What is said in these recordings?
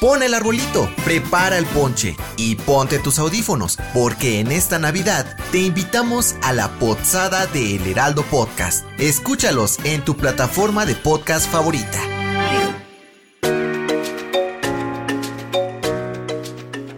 Pon el arbolito, prepara el ponche y ponte tus audífonos, porque en esta Navidad te invitamos a la pozada de El Heraldo Podcast. Escúchalos en tu plataforma de podcast favorita.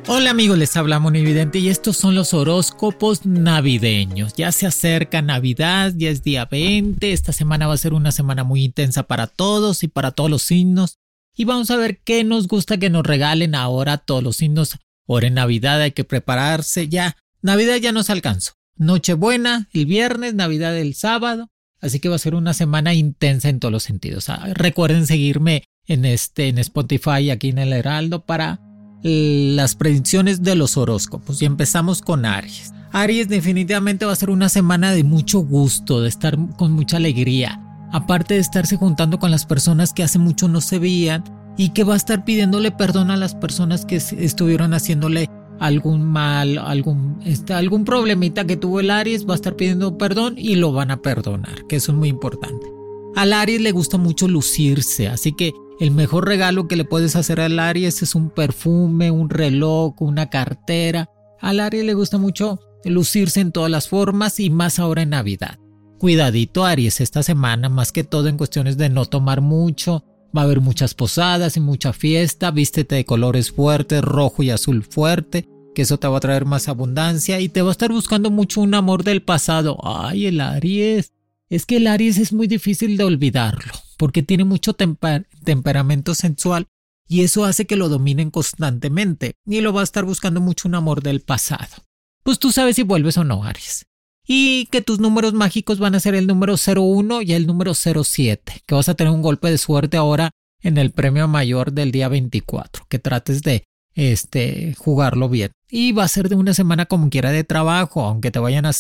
Hola amigos, les habla Monividente y estos son los horóscopos navideños. Ya se acerca Navidad, ya es día 20, esta semana va a ser una semana muy intensa para todos y para todos los signos. Y vamos a ver qué nos gusta que nos regalen ahora todos los signos. Ahora en Navidad hay que prepararse ya. Navidad ya nos alcanzó. Nochebuena el viernes, Navidad el sábado. Así que va a ser una semana intensa en todos los sentidos. Ah, recuerden seguirme en este en Spotify aquí en el Heraldo para las predicciones de los horóscopos. Y empezamos con Aries. Aries definitivamente va a ser una semana de mucho gusto, de estar con mucha alegría aparte de estarse juntando con las personas que hace mucho no se veían y que va a estar pidiéndole perdón a las personas que estuvieron haciéndole algún mal, algún, este, algún problemita que tuvo el Aries, va a estar pidiendo perdón y lo van a perdonar, que eso es muy importante. Al Aries le gusta mucho lucirse, así que el mejor regalo que le puedes hacer al Aries es un perfume, un reloj, una cartera. Al Aries le gusta mucho lucirse en todas las formas y más ahora en Navidad. Cuidadito Aries esta semana, más que todo en cuestiones de no tomar mucho. Va a haber muchas posadas y mucha fiesta. Vístete de colores fuertes, rojo y azul fuerte, que eso te va a traer más abundancia y te va a estar buscando mucho un amor del pasado. Ay, el Aries. Es que el Aries es muy difícil de olvidarlo, porque tiene mucho temperamento sensual y eso hace que lo dominen constantemente y lo va a estar buscando mucho un amor del pasado. Pues tú sabes si vuelves o no, Aries y que tus números mágicos van a ser el número 01 y el número 07, que vas a tener un golpe de suerte ahora en el premio mayor del día 24, que trates de este jugarlo bien. Y va a ser de una semana como quiera de trabajo, aunque te vayan a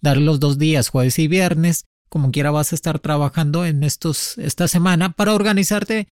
dar los dos días, jueves y viernes, como quiera vas a estar trabajando en estos esta semana para organizarte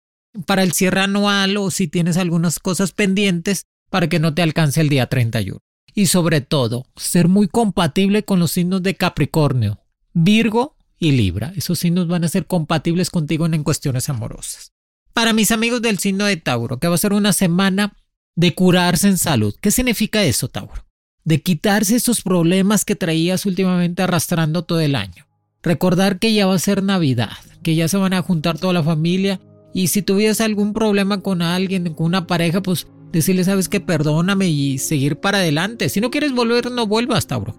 para el cierre anual o si tienes algunas cosas pendientes para que no te alcance el día 31 y sobre todo ser muy compatible con los signos de Capricornio, Virgo y Libra. Esos signos van a ser compatibles contigo en cuestiones amorosas. Para mis amigos del signo de Tauro, que va a ser una semana de curarse en salud. ¿Qué significa eso, Tauro? De quitarse esos problemas que traías últimamente arrastrando todo el año. Recordar que ya va a ser Navidad, que ya se van a juntar toda la familia y si tuvieras algún problema con alguien, con una pareja, pues decirle, sabes que perdóname y seguir para adelante. Si no quieres volver, no vuelvas, Tauro.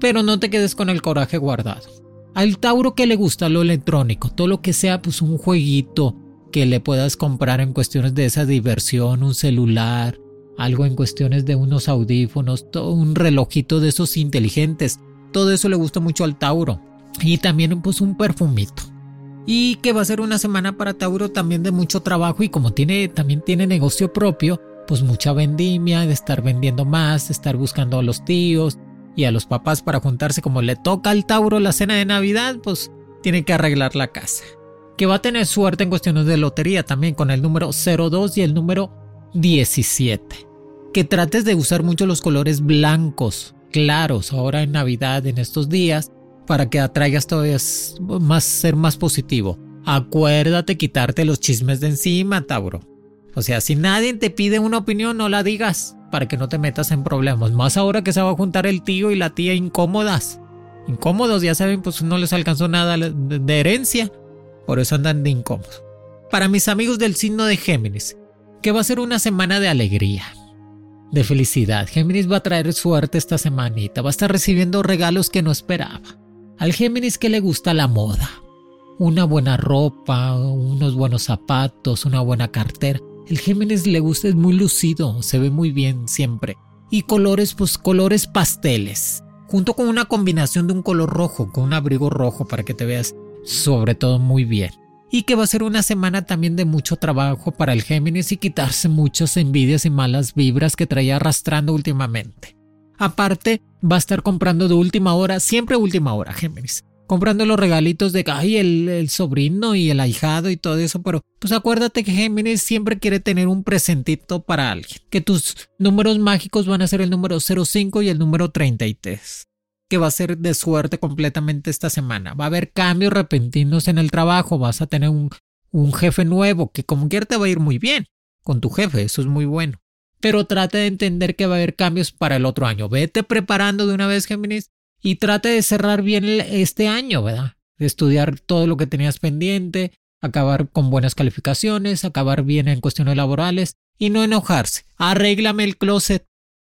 Pero no te quedes con el coraje guardado. Al Tauro que le gusta lo electrónico, todo lo que sea pues un jueguito que le puedas comprar en cuestiones de esa diversión, un celular, algo en cuestiones de unos audífonos, un relojito de esos inteligentes. Todo eso le gusta mucho al Tauro. Y también pues un perfumito. Y que va a ser una semana para Tauro también de mucho trabajo y como tiene también tiene negocio propio, pues mucha vendimia, de estar vendiendo más, de estar buscando a los tíos y a los papás para juntarse como le toca al Tauro la cena de Navidad, pues tiene que arreglar la casa. Que va a tener suerte en cuestiones de lotería también con el número 02 y el número 17. Que trates de usar mucho los colores blancos, claros, ahora en Navidad, en estos días, para que atraigas todavía más, ser más positivo. Acuérdate quitarte los chismes de encima, Tauro. O sea, si nadie te pide una opinión, no la digas para que no te metas en problemas. Más ahora que se va a juntar el tío y la tía incómodas. Incómodos, ya saben, pues no les alcanzó nada de herencia. Por eso andan de incómodos. Para mis amigos del signo de Géminis, que va a ser una semana de alegría, de felicidad. Géminis va a traer suerte esta semanita, va a estar recibiendo regalos que no esperaba. Al Géminis que le gusta la moda, una buena ropa, unos buenos zapatos, una buena cartera. El Géminis le gusta, es muy lucido, se ve muy bien siempre. Y colores, pues colores pasteles. junto con una combinación de un color rojo, con un abrigo rojo para que te veas sobre todo muy bien. Y que va a ser una semana también de mucho trabajo para el Géminis y quitarse muchas envidias y malas vibras que traía arrastrando últimamente. Aparte, va a estar comprando de última hora, siempre última hora, Géminis comprando los regalitos de ay, el, el, sobrino y el ahijado y todo eso, pero pues acuérdate que Géminis siempre quiere tener un presentito para alguien, que tus números mágicos van a ser el número 05 y el número 33 que va a ser de suerte completamente esta semana. Va a haber cambios repentinos en el trabajo, vas a tener un, un jefe nuevo que como quiera te va a ir muy bien con tu jefe, eso es muy bueno. Pero trate de entender que va a haber cambios para el otro año. Vete preparando de una vez, Géminis, y trate de cerrar bien este año, ¿verdad? De estudiar todo lo que tenías pendiente, acabar con buenas calificaciones, acabar bien en cuestiones laborales y no enojarse. Arréglame el closet.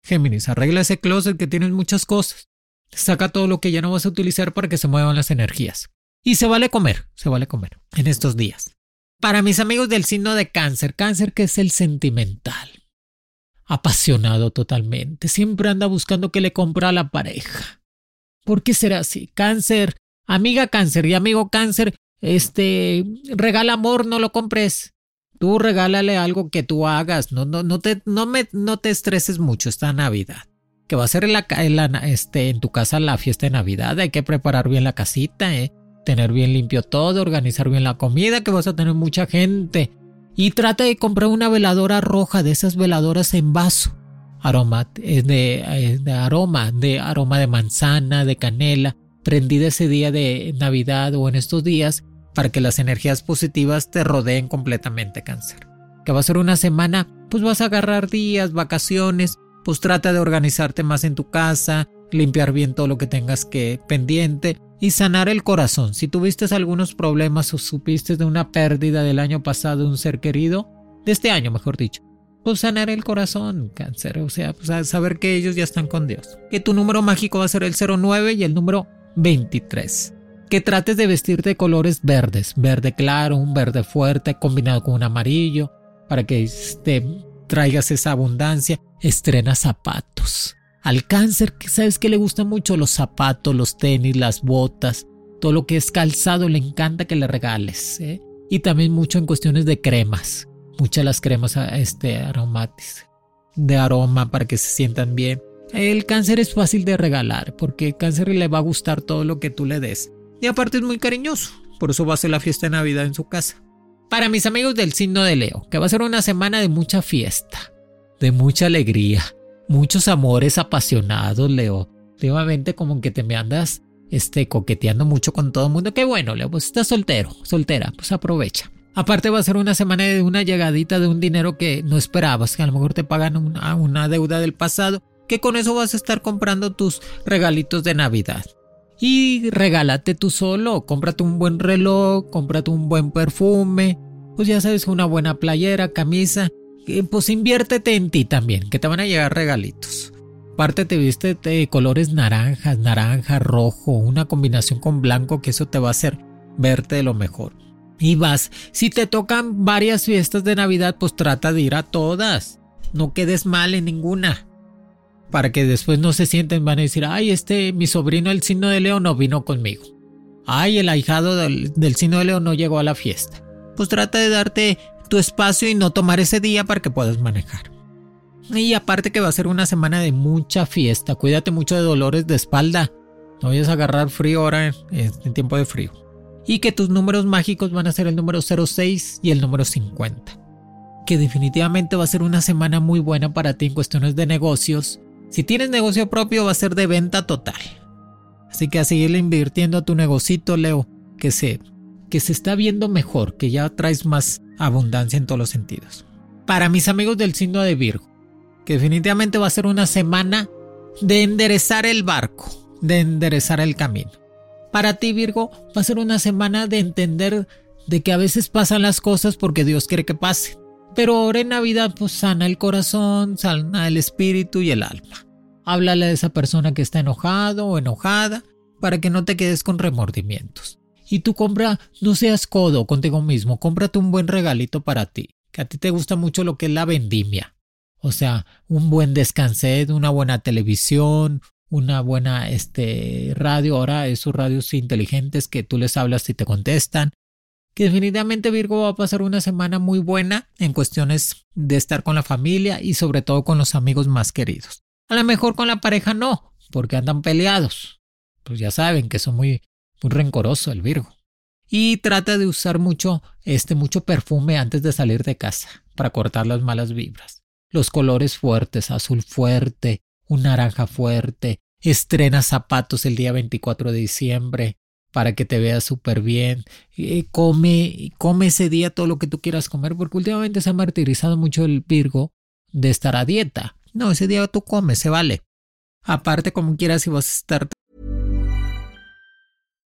Géminis, arregla ese closet que tienes muchas cosas. Saca todo lo que ya no vas a utilizar para que se muevan las energías. Y se vale comer, se vale comer en estos días. Para mis amigos del signo de cáncer, cáncer que es el sentimental. Apasionado totalmente, siempre anda buscando que le compra a la pareja ¿Por qué será así? Cáncer, amiga cáncer y amigo cáncer, este, regala amor, no lo compres. Tú regálale algo que tú hagas, no, no, no, te, no, me, no te estreses mucho esta Navidad. Que va a ser en, la, en, este, en tu casa la fiesta de Navidad, hay que preparar bien la casita, ¿eh? tener bien limpio todo, organizar bien la comida, que vas a tener mucha gente. Y trata de comprar una veladora roja de esas veladoras en vaso aroma, de, de, aroma, de aroma de manzana, de canela, prendida ese día de Navidad o en estos días para que las energías positivas te rodeen completamente cáncer. Que va a ser una semana, pues vas a agarrar días, vacaciones, pues trata de organizarte más en tu casa, limpiar bien todo lo que tengas que pendiente y sanar el corazón. Si tuviste algunos problemas o supiste de una pérdida del año pasado de un ser querido, de este año mejor dicho, pues sanar el corazón, cáncer. O sea, pues saber que ellos ya están con Dios. Que tu número mágico va a ser el 09 y el número 23. Que trates de vestirte de colores verdes, verde claro, un verde fuerte combinado con un amarillo, para que te traigas esa abundancia. Estrena zapatos. Al cáncer, ¿sabes que le gusta mucho? Los zapatos, los tenis, las botas, todo lo que es calzado, le encanta que le regales. ¿eh? Y también mucho en cuestiones de cremas muchas las cremas este, aromáticas de aroma para que se sientan bien. El cáncer es fácil de regalar porque el cáncer le va a gustar todo lo que tú le des. Y aparte es muy cariñoso, por eso va a ser la fiesta de Navidad en su casa. Para mis amigos del signo de Leo, que va a ser una semana de mucha fiesta, de mucha alegría, muchos amores apasionados, Leo. Últimamente como que te me andas este, coqueteando mucho con todo el mundo. Qué bueno, Leo, pues estás soltero, soltera, pues aprovecha. Aparte va a ser una semana de una llegadita de un dinero que no esperabas, que a lo mejor te pagan una, una deuda del pasado, que con eso vas a estar comprando tus regalitos de Navidad. Y regálate tú solo, cómprate un buen reloj, cómprate un buen perfume, pues ya sabes, una buena playera, camisa, pues inviértete en ti también, que te van a llegar regalitos. Aparte te viste de colores naranjas, naranja, rojo, una combinación con blanco que eso te va a hacer verte de lo mejor y vas. Si te tocan varias fiestas de Navidad, pues trata de ir a todas. No quedes mal en ninguna. Para que después no se sienten, van a decir, ay, este, mi sobrino el signo de León no vino conmigo. Ay, el ahijado del, signo de León no llegó a la fiesta. Pues trata de darte tu espacio y no tomar ese día para que puedas manejar. Y aparte que va a ser una semana de mucha fiesta, cuídate mucho de dolores de espalda. No vayas a agarrar frío ahora en tiempo de frío y que tus números mágicos van a ser el número 06 y el número 50. Que definitivamente va a ser una semana muy buena para ti en cuestiones de negocios. Si tienes negocio propio va a ser de venta total. Así que a seguirle invirtiendo a tu negocito, Leo, que se, que se está viendo mejor, que ya traes más abundancia en todos los sentidos. Para mis amigos del signo de Virgo, que definitivamente va a ser una semana de enderezar el barco, de enderezar el camino. Para ti, Virgo, va a ser una semana de entender de que a veces pasan las cosas porque Dios quiere que pase. Pero ahora en Navidad, pues sana el corazón, sana el espíritu y el alma. Háblale a esa persona que está enojado o enojada para que no te quedes con remordimientos. Y tú compra, no seas codo contigo mismo, cómprate un buen regalito para ti, que a ti te gusta mucho lo que es la vendimia. O sea, un buen descanset, una buena televisión, una buena este, radio. Ahora esos radios inteligentes que tú les hablas y te contestan. Que definitivamente Virgo va a pasar una semana muy buena en cuestiones de estar con la familia y sobre todo con los amigos más queridos. A lo mejor con la pareja no, porque andan peleados. Pues ya saben que son muy, muy rencoroso el Virgo. Y trata de usar mucho, este, mucho perfume antes de salir de casa para cortar las malas vibras. Los colores fuertes, azul fuerte, un naranja fuerte, estrena zapatos el día 24 de diciembre para que te veas súper bien, eh, come, come ese día todo lo que tú quieras comer, porque últimamente se ha martirizado mucho el Virgo de estar a dieta. No, ese día tú comes, se vale. Aparte, como quieras, si vas a estar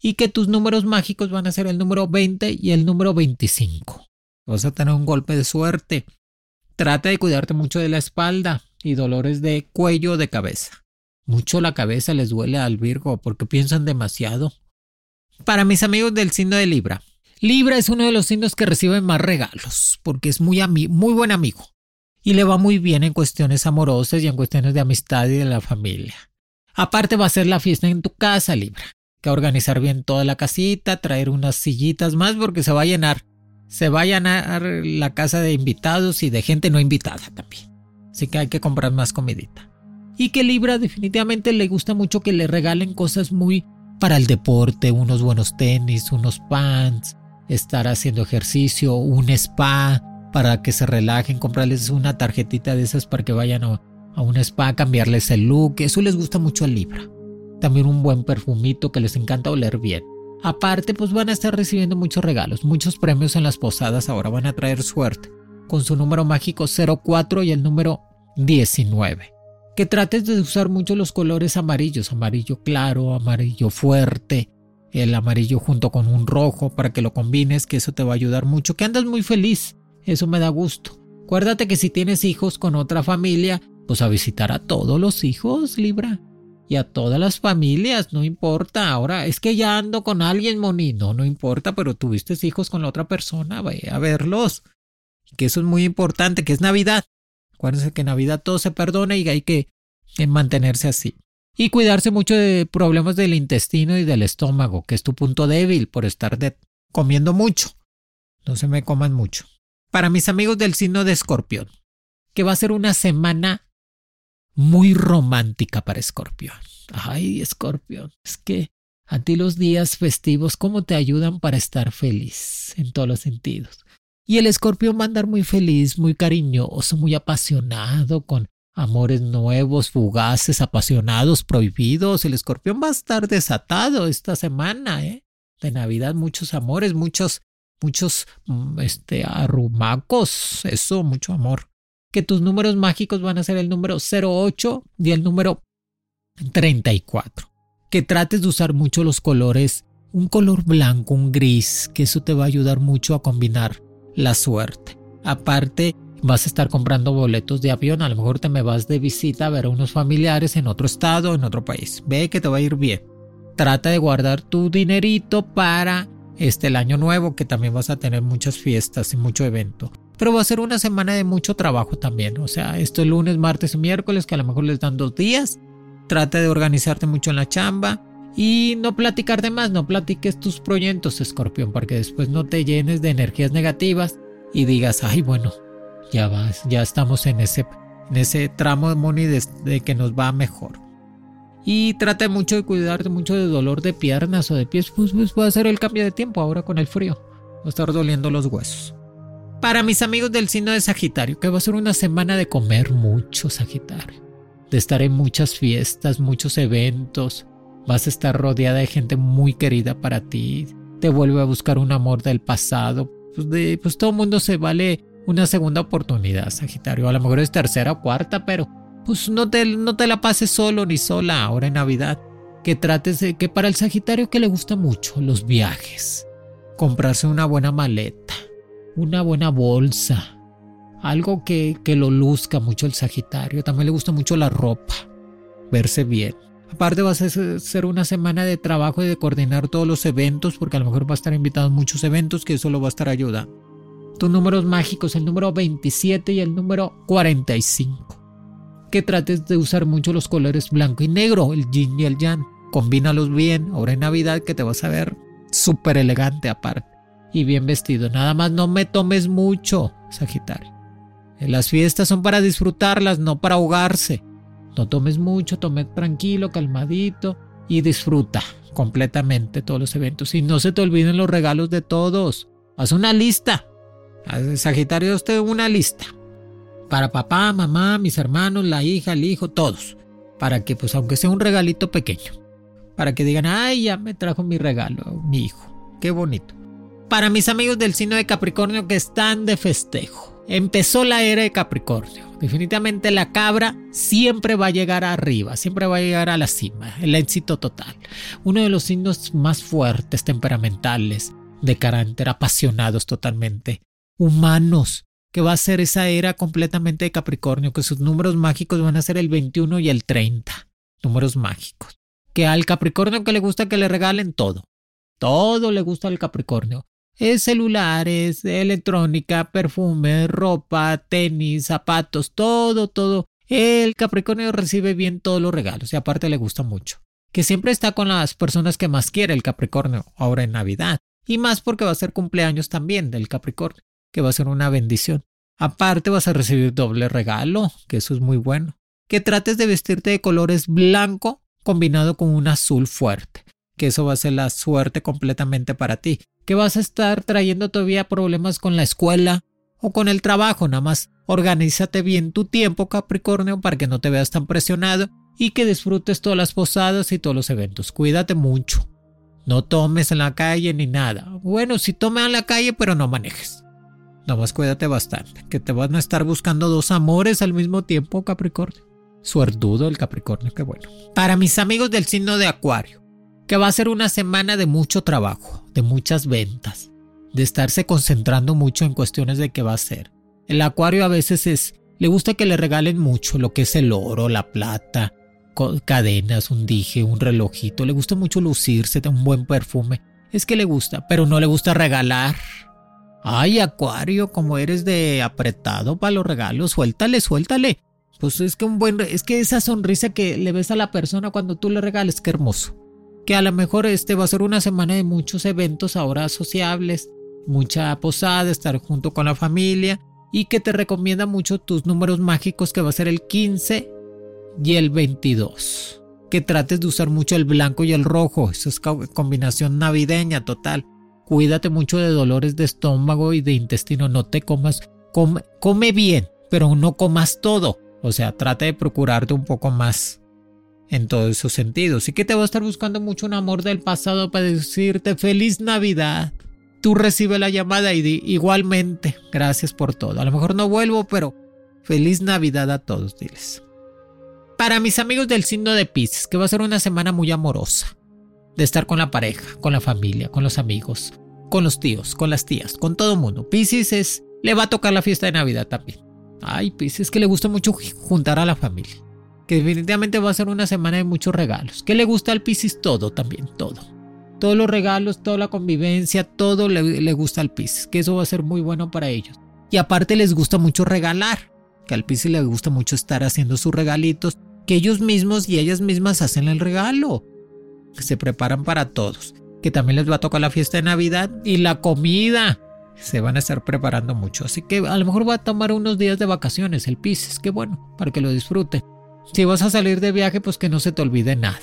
y que tus números mágicos van a ser el número 20 y el número 25. Vas a tener un golpe de suerte. Trata de cuidarte mucho de la espalda y dolores de cuello o de cabeza. Mucho la cabeza les duele al Virgo porque piensan demasiado. Para mis amigos del signo de Libra, Libra es uno de los signos que reciben más regalos porque es muy, muy buen amigo y le va muy bien en cuestiones amorosas y en cuestiones de amistad y de la familia. Aparte va a ser la fiesta en tu casa, Libra que organizar bien toda la casita, traer unas sillitas más porque se va a llenar. Se va a llenar la casa de invitados y de gente no invitada también. Así que hay que comprar más comidita. Y que Libra definitivamente le gusta mucho que le regalen cosas muy para el deporte, unos buenos tenis, unos pants, estar haciendo ejercicio, un spa para que se relajen, comprarles una tarjetita de esas para que vayan a, a un spa, cambiarles el look. Eso les gusta mucho a Libra también un buen perfumito que les encanta oler bien. Aparte, pues van a estar recibiendo muchos regalos, muchos premios en las posadas ahora van a traer suerte, con su número mágico 04 y el número 19. Que trates de usar mucho los colores amarillos, amarillo claro, amarillo fuerte, el amarillo junto con un rojo para que lo combines, que eso te va a ayudar mucho, que andas muy feliz, eso me da gusto. Acuérdate que si tienes hijos con otra familia, pues a visitar a todos los hijos, Libra y a todas las familias, no importa. Ahora es que ya ando con alguien, Moni, no, no importa, pero tuviste hijos con la otra persona, vaya a verlos. Que eso es muy importante, que es Navidad. Acuérdense que Navidad todo se perdona y hay que mantenerse así. Y cuidarse mucho de problemas del intestino y del estómago, que es tu punto débil por estar comiendo mucho. No se me coman mucho. Para mis amigos del signo de escorpión, que va a ser una semana muy romántica para Escorpión. Ay, Escorpión, es que a ti los días festivos, ¿cómo te ayudan para estar feliz en todos los sentidos? Y el escorpión va a andar muy feliz, muy cariñoso, muy apasionado, con amores nuevos, fugaces, apasionados, prohibidos. El escorpión va a estar desatado esta semana, ¿eh? De Navidad, muchos amores, muchos, muchos, mm, este, arrumacos, eso, mucho amor que tus números mágicos van a ser el número 08 y el número 34. Que trates de usar mucho los colores, un color blanco, un gris, que eso te va a ayudar mucho a combinar la suerte. Aparte, vas a estar comprando boletos de avión, a lo mejor te me vas de visita a ver a unos familiares en otro estado, en otro país. Ve que te va a ir bien. Trata de guardar tu dinerito para este el año nuevo, que también vas a tener muchas fiestas y mucho evento. Pero va a ser una semana de mucho trabajo también. O sea, esto es lunes, martes y miércoles, que a lo mejor les dan dos días. Trata de organizarte mucho en la chamba. Y no platicar de más, no platiques tus proyectos, escorpión, porque después no te llenes de energías negativas y digas, ay, bueno, ya vas, ya estamos en ese, en ese tramo de money de, que nos va mejor. Y trata mucho de cuidarte mucho de dolor de piernas o de pies, pues, pues puede ser el cambio de tiempo ahora con el frío. Va a estar doliendo los huesos. Para mis amigos del signo de Sagitario, que va a ser una semana de comer mucho Sagitario, de estar en muchas fiestas, muchos eventos, vas a estar rodeada de gente muy querida para ti, te vuelve a buscar un amor del pasado, pues, de, pues todo mundo se vale una segunda oportunidad, Sagitario. A lo mejor es tercera o cuarta, pero pues no te, no te la pases solo ni sola ahora en Navidad. Que trates de que para el Sagitario que le gusta mucho los viajes, comprarse una buena maleta, una buena bolsa, algo que, que lo luzca mucho el Sagitario. También le gusta mucho la ropa, verse bien. Aparte va a ser una semana de trabajo y de coordinar todos los eventos, porque a lo mejor va a estar invitado a muchos eventos que eso lo va a estar ayudando tus números mágicos, el número 27 y el número 45. Que trates de usar mucho los colores blanco y negro, el yin y el yang. Combínalos bien, ahora en Navidad que te vas a ver súper elegante aparte y bien vestido. Nada más no me tomes mucho, Sagitario. Las fiestas son para disfrutarlas, no para ahogarse. No tomes mucho, tome tranquilo, calmadito y disfruta completamente todos los eventos. Y no se te olviden los regalos de todos. Haz una lista Sagitario, usted una lista. Para papá, mamá, mis hermanos, la hija, el hijo, todos. Para que, pues, aunque sea un regalito pequeño. Para que digan, ay, ya me trajo mi regalo, mi hijo. Qué bonito. Para mis amigos del signo de Capricornio que están de festejo. Empezó la era de Capricornio. Definitivamente la cabra siempre va a llegar arriba, siempre va a llegar a la cima, el éxito total. Uno de los signos más fuertes, temperamentales, de carácter, apasionados totalmente humanos, que va a ser esa era completamente de Capricornio, que sus números mágicos van a ser el 21 y el 30, números mágicos. Que al Capricornio que le gusta que le regalen todo, todo le gusta al Capricornio. Es celulares, electrónica, perfume, ropa, tenis, zapatos, todo, todo. El Capricornio recibe bien todos los regalos y aparte le gusta mucho. Que siempre está con las personas que más quiere el Capricornio ahora en Navidad. Y más porque va a ser cumpleaños también del Capricornio que va a ser una bendición. Aparte vas a recibir doble regalo, que eso es muy bueno. Que trates de vestirte de colores blanco combinado con un azul fuerte, que eso va a ser la suerte completamente para ti. Que vas a estar trayendo todavía problemas con la escuela o con el trabajo, nada más organízate bien tu tiempo, Capricornio, para que no te veas tan presionado y que disfrutes todas las posadas y todos los eventos. Cuídate mucho. No tomes en la calle ni nada. Bueno, si tomes en la calle, pero no manejes. Nomás cuídate bastante, que te van a estar buscando dos amores al mismo tiempo, Capricornio. Suertudo el Capricornio, qué bueno. Para mis amigos del signo de Acuario, que va a ser una semana de mucho trabajo, de muchas ventas, de estarse concentrando mucho en cuestiones de qué va a ser. El Acuario a veces es, le gusta que le regalen mucho lo que es el oro, la plata, cadenas, un dije, un relojito. Le gusta mucho lucirse, un buen perfume. Es que le gusta, pero no le gusta regalar. Ay, Acuario, como eres de apretado para los regalos, suéltale, suéltale. Pues es que un buen, es que esa sonrisa que le ves a la persona cuando tú le regales, qué hermoso. Que a lo mejor este va a ser una semana de muchos eventos ahora sociables, mucha posada, estar junto con la familia y que te recomienda mucho tus números mágicos que va a ser el 15 y el 22. Que trates de usar mucho el blanco y el rojo, esa es combinación navideña total cuídate mucho de dolores de estómago y de intestino, no te comas, come, come bien, pero no comas todo. O sea, trata de procurarte un poco más en todos esos sentidos. Y que te va a estar buscando mucho un amor del pasado para decirte feliz Navidad. Tú recibe la llamada y igualmente, gracias por todo. A lo mejor no vuelvo, pero feliz Navidad a todos, diles. Para mis amigos del signo de Pisces, que va a ser una semana muy amorosa de estar con la pareja, con la familia, con los amigos, con los tíos, con las tías, con todo mundo. Pisces es, le va a tocar la fiesta de Navidad también. Ay, Pisces, que le gusta mucho juntar a la familia. Que definitivamente va a ser una semana de muchos regalos. ¿Qué le gusta al Pisces? Todo también, todo. Todos los regalos, toda la convivencia, todo le, le gusta al Pisces. Que eso va a ser muy bueno para ellos. Y aparte les gusta mucho regalar. Que al Pisces le gusta mucho estar haciendo sus regalitos. Que ellos mismos y ellas mismas hacen el regalo. Que se preparan para todos. Que también les va a tocar la fiesta de Navidad y la comida se van a estar preparando mucho. Así que a lo mejor va a tomar unos días de vacaciones el Pisces, qué bueno, para que lo disfrute. Si vas a salir de viaje, pues que no se te olvide nada.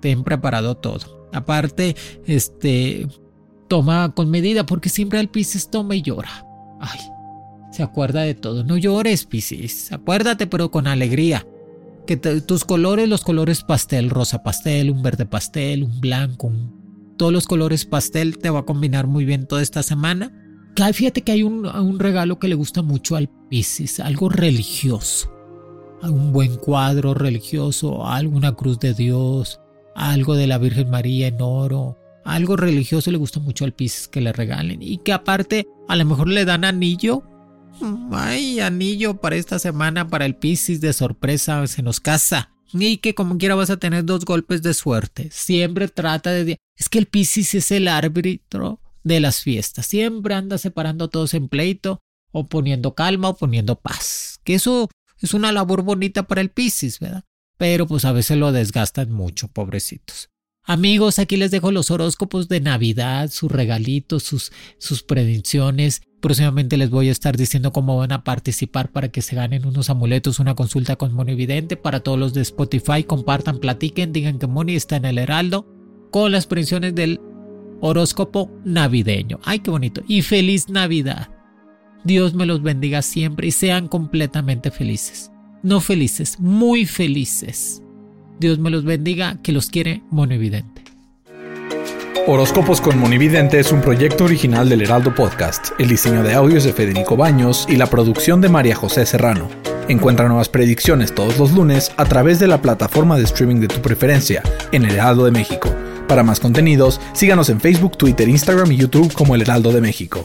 Ten preparado todo. Aparte, este, toma con medida, porque siempre el Pisces toma y llora. Ay, se acuerda de todo. No llores, Pisces. Acuérdate, pero con alegría. Que tus colores, los colores pastel, rosa pastel, un verde pastel, un blanco, todos los colores pastel te va a combinar muy bien toda esta semana fíjate que hay un, regalo que le gusta mucho al Pisces, algo religioso. Un buen cuadro religioso, alguna cruz de Dios, algo de la Virgen María en oro, algo religioso le gusta mucho al Pisces que le regalen y que aparte a lo mejor le dan anillo. Ay, anillo para esta semana para el Pisces de sorpresa se nos casa. Y que como quiera vas a tener dos golpes de suerte. Siempre trata de... Es que el Pisces es el árbitro de las fiestas. Siempre anda separando a todos en pleito o poniendo calma o poniendo paz. Que eso es una labor bonita para el Piscis, ¿verdad? Pero pues a veces lo desgastan mucho, pobrecitos. Amigos, aquí les dejo los horóscopos de Navidad, sus regalitos, sus, sus predicciones. Próximamente les voy a estar diciendo cómo van a participar para que se ganen unos amuletos, una consulta con Moni Vidente. Para todos los de Spotify, compartan, platiquen, digan que Moni está en el Heraldo con las predicciones del horóscopo navideño. Ay, qué bonito. Y feliz Navidad. Dios me los bendiga siempre y sean completamente felices. No felices, muy felices. Dios me los bendiga, que los quiere Monividente. Horóscopos con Monividente es un proyecto original del Heraldo Podcast. El diseño de audios de Federico Baños y la producción de María José Serrano. Encuentra nuevas predicciones todos los lunes a través de la plataforma de streaming de tu preferencia en el Heraldo de México. Para más contenidos, síganos en Facebook, Twitter, Instagram y YouTube como El Heraldo de México.